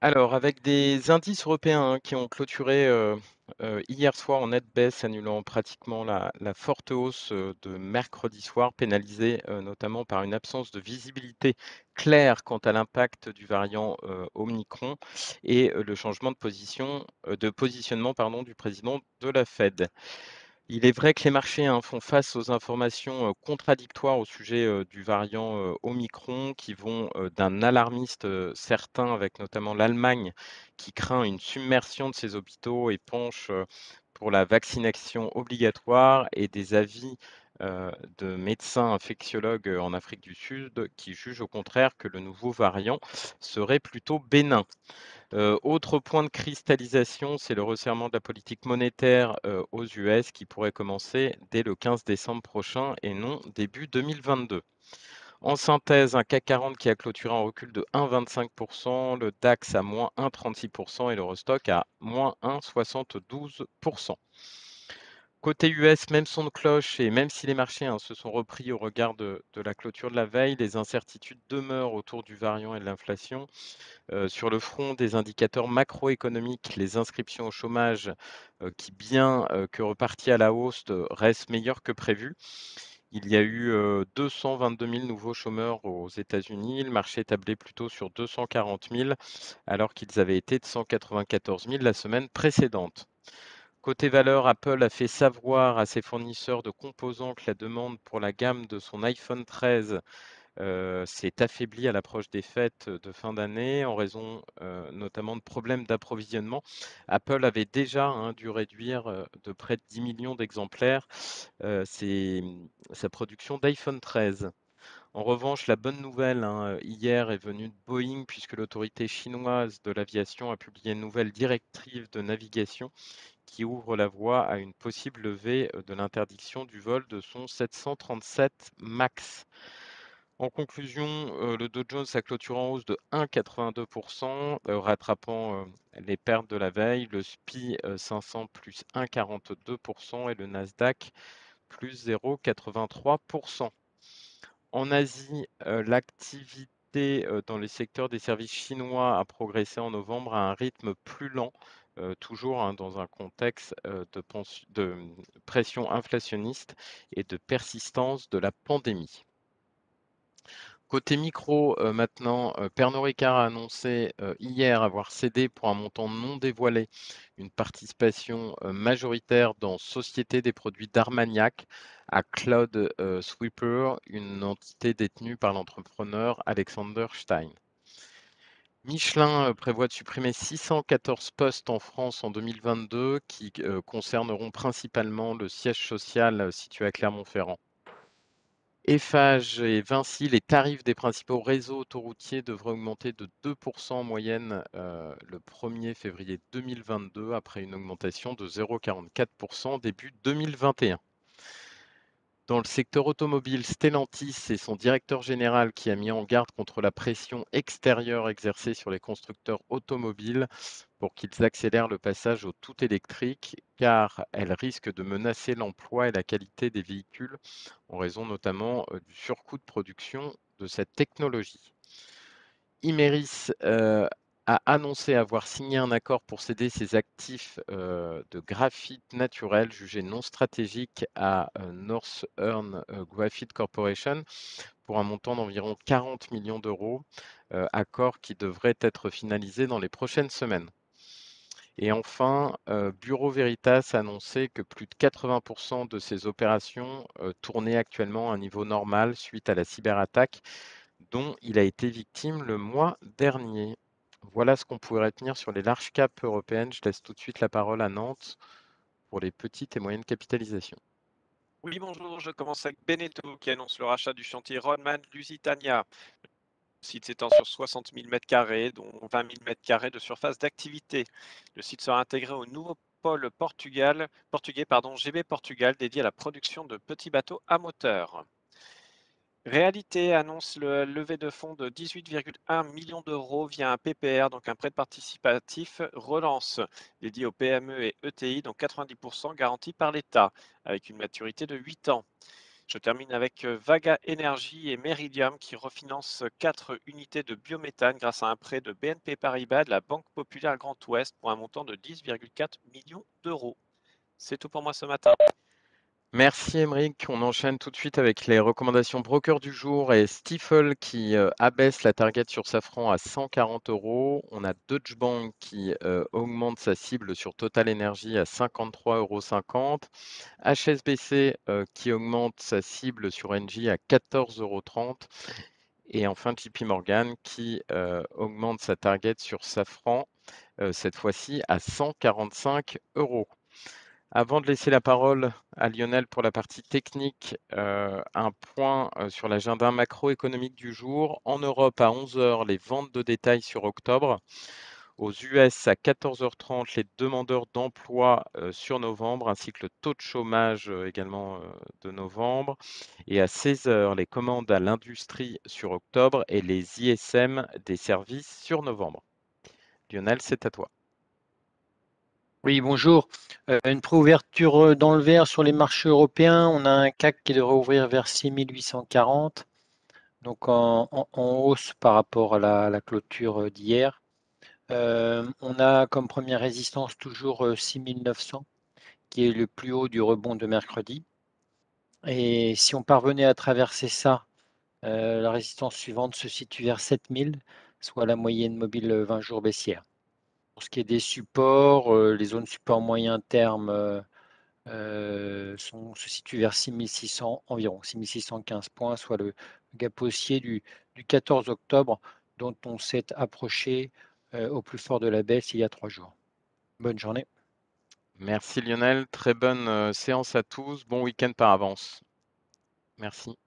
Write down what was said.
Alors, avec des indices européens, hein, qui ont clôturé, heu heu, hier soir en nette baisse, annulant pratiquement la forte hausse, heu, de mercredi soir, pénalisée, notamment par une absence de visibilité claire quant à l'impact du variant, Omicron et le changement de position, de positionnement, du président de la Fed. Il est vrai que les marchés, hein, font face aux informations, contradictoires au sujet, du variant, Omicron qui vont, d'un alarmiste, certain avec notamment l'Allemagne qui craint une submersion de ses hôpitaux et penche, pour la vaccination obligatoire et des avis, heu, de médecins infectiologues, heu, en Afrique du Sud qui jugent au contraire que le nouveau variant serait plutôt bénin. Heu, autre point de cristallisation, c'est le resserrement de la politique monétaire, aux US qui pourrait commencer dès le 15 décembre prochain et non début 2022. En synthèse, un CAC 40 qui a clôturé en recul de 1,25% le DAX à -1,36 et l'Eurostoxx à -1,72 Côté US, même son de cloche et même si les marchés, hein, se sont repris au regard de la clôture de la veille, les incertitudes demeurent autour du variant et de l'inflation. Heu, sur le front des indicateurs macroéconomiques, les inscriptions au chômage, heu, qui bien, heu, que reparties à la hausse, restent meilleures que prévu. Il y a eu, heu, 222 000 nouveaux chômeurs aux États-Unis. Le marché tablait plutôt sur 240 000 alors qu'ils avaient été de 194 000 la semaine précédente. Côté valeur, Apple a fait savoir à ses fournisseurs de composants que la demande pour la gamme de son iPhone 13 heu, s'est affaiblie à l'approche des fêtes de fin d'année en raison, heu, notamment de problèmes d'approvisionnement. Apple avait déjà, hein, dû réduire, heu, de près de 10 millions d'exemplaires, sa production d'iPhone 13. En revanche, la bonne nouvelle, hein, hier est venue de Boeing puisque l'autorité chinoise de l'aviation a publié une nouvelle directive de navigation qui ouvre la voie à une possible levée, de l'interdiction du vol de son 737 MAX. En conclusion, le Dow Jones a clôturé en hausse de 1,82 heu, rattrapant, heu, les pertes de la veille. Le SPI, heu, 500 plus 1,42% et le Nasdaq plus 0,83% En Asie, l'activité, dans les secteurs des services chinois a progressé en novembre à un rythme plus lent, heu, toujours, hein, dans un contexte, heu, de mmh, pression inflationniste et de persistance de la pandémie. Côté micro, heu, maintenant, Pernod Ricard a annoncé, hier avoir cédé pour un montant non dévoilé une participation, majoritaire dans Société des produits d'Armagnac à Cloud, Sweeper, une entité détenue par l'entrepreneur Alexander Stein. Michelin, heu, prévoit de supprimer 614 postes en France en 2022 qui, heu, concerneront principalement le siège social, heu, situé à Clermont-Ferrand. Eiffage et Vinci, les tarifs des principaux réseaux autoroutiers devraient augmenter de 2 en moyenne, le 1er février 2022 après une augmentation de 0,44% début 2021. Dans le secteur automobile, Stellantis et son directeur général qui a mis en garde contre la pression extérieure exercée sur les constructeurs automobiles pour qu'ils accélèrent le passage au tout électrique, car elle risque de menacer l'emploi et la qualité des véhicules en raison notamment euh, du surcoût de production de cette technologie. Imerys euh, a annoncé avoir signé un accord pour céder ses actifs euh, de graphite naturel jugés non stratégiques à euh, Northern euh, Graphite Corporation pour un montant d'environ 40 millions d'euros, euh, accord qui devrait être finalisé dans les prochaines semaines. Et enfin, Bureau Veritas a annoncé que plus de 80% de ses opérations tournaient actuellement à un niveau normal suite à la cyberattaque dont il a été victime le mois dernier. Voilà ce qu'on pourrait retenir sur les larges caps européennes. Je laisse tout de suite la parole à Nantes pour les petites et moyennes capitalisations. Oui, bonjour, je commence avec Beneteau qui annonce le rachat du chantier Rodman Lusitania. Le site s'étend sur 60 000 m2, dont 20 000 m2 de surface d'activité. Le site sera intégré au nouveau pôle Portugal, portugais pardon, GB Portugal dédié à la production de petits bateaux à moteur. Réalité annonce le levée de fonds de 18,1 millions d'euros via un PPR, donc un prêt participatif relance, dédié aux PME et ETI, dont 90% garantis par l'État, avec une maturité de 8 ans. Je termine avec euh, Vaga Energy et Meridiam qui refinancent 4 unités de biométhane grâce à un prêt de BNP Paribas de la Banque Populaire Grand Ouest pour un montant de 10,4 millions d'euros. C'est tout pour moi ce matin. Merci Émeric. On enchaîne tout de suite avec les recommandations broker du jour et Stifel qui euh, abaisse la target sur Safran à 140 euros. On a Deutsche Bank qui euh, augmente sa cible sur Total Energy à 53,50 euros. HSBC euh, qui augmente sa cible sur Engie à 14,30 euros. Et enfin JP Morgan qui augmente sa target sur Safran, cette fois-ci à 145 euros. Avant de laisser la parole à Lionel pour la partie technique, euh, un point euh, sur l'agenda macroéconomique du jour. En Europe, à 11 heures, les ventes de détail sur octobre. Aux US, à 14h30, les demandeurs d'emploi euh, sur novembre, ainsi que le taux de chômage également de novembre. Et à 16 heures, les commandes à l'industrie sur octobre et les ISM des services sur novembre. Lionel, c'est à toi. Oui, bonjour. Euh, une préouverture euh, dans le vert sur les marchés européens. On a un CAC qui devrait ouvrir vers 6840, donc en, hausse par rapport à la, clôture euh, d'hier. on a comme première résistance toujours 6900, qui est le plus haut du rebond de mercredi. Et si on parvenait à traverser ça, la résistance suivante se situe vers 7000, soit la moyenne mobile 20 jours baissière. Pour ce qui est des supports, euh, les zones support moyen terme euh, euh, sont, se situent vers 6600 environ, 6615 points, soit le gap haussier du, 14 octobre dont on s'est approché au plus fort de la baisse il y a trois jours. Bonne journée. Merci Lionel, très bonne séance à tous, bon week-end par avance. Merci.